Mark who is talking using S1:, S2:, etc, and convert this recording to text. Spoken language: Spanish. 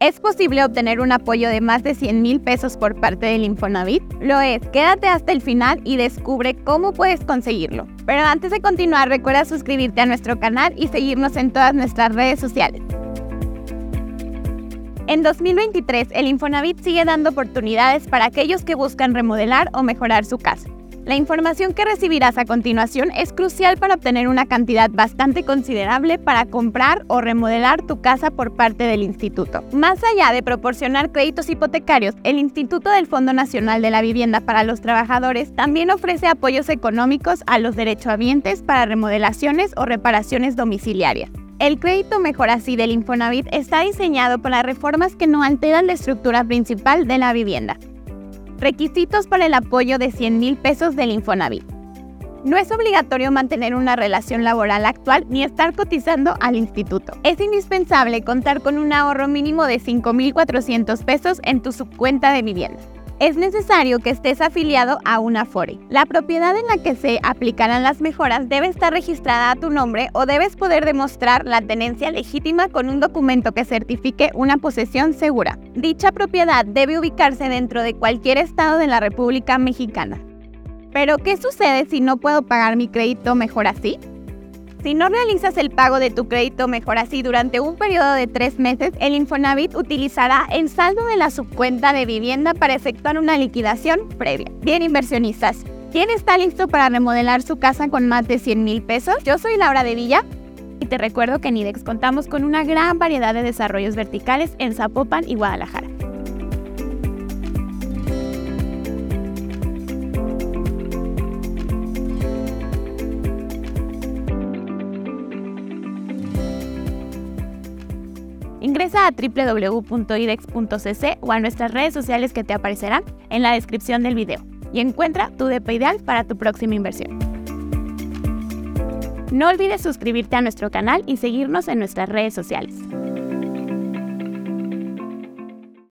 S1: ¿Es posible obtener un apoyo de más de 100 mil pesos por parte del Infonavit? Lo es, quédate hasta el final y descubre cómo puedes conseguirlo. Pero antes de continuar, recuerda suscribirte a nuestro canal y seguirnos en todas nuestras redes sociales. En 2023, el Infonavit sigue dando oportunidades para aquellos que buscan remodelar o mejorar su casa. La información que recibirás a continuación es crucial para obtener una cantidad bastante considerable para comprar o remodelar tu casa por parte del instituto. Más allá de proporcionar créditos hipotecarios, el Instituto del Fondo Nacional de la Vivienda para los Trabajadores también ofrece apoyos económicos a los derechohabientes para remodelaciones o reparaciones domiciliarias. El crédito Mejor Así del Infonavit está diseñado para reformas que no alteran la estructura principal de la vivienda. Requisitos para el apoyo de 100 mil pesos del Infonavit. No es obligatorio mantener una relación laboral actual ni estar cotizando al instituto. Es indispensable contar con un ahorro mínimo de 5.400 pesos en tu subcuenta de vivienda es necesario que estés afiliado a una FORE. La propiedad en la que se aplicarán las mejoras debe estar registrada a tu nombre o debes poder demostrar la tenencia legítima con un documento que certifique una posesión segura. Dicha propiedad debe ubicarse dentro de cualquier estado de la República Mexicana. Pero, ¿qué sucede si no puedo pagar mi crédito mejor así? Si no realizas el pago de tu crédito mejor así durante un periodo de tres meses, el Infonavit utilizará el saldo de la subcuenta de vivienda para efectuar una liquidación previa. Bien, inversionistas, ¿quién está listo para remodelar su casa con más de 100 mil pesos? Yo soy Laura de Villa y te recuerdo que en IDEX contamos con una gran variedad de desarrollos verticales en Zapopan y Guadalajara. Ingresa a www.idex.cc o a nuestras redes sociales que te aparecerán en la descripción del video y encuentra tu DP ideal para tu próxima inversión. No olvides suscribirte a nuestro canal y seguirnos en nuestras redes sociales.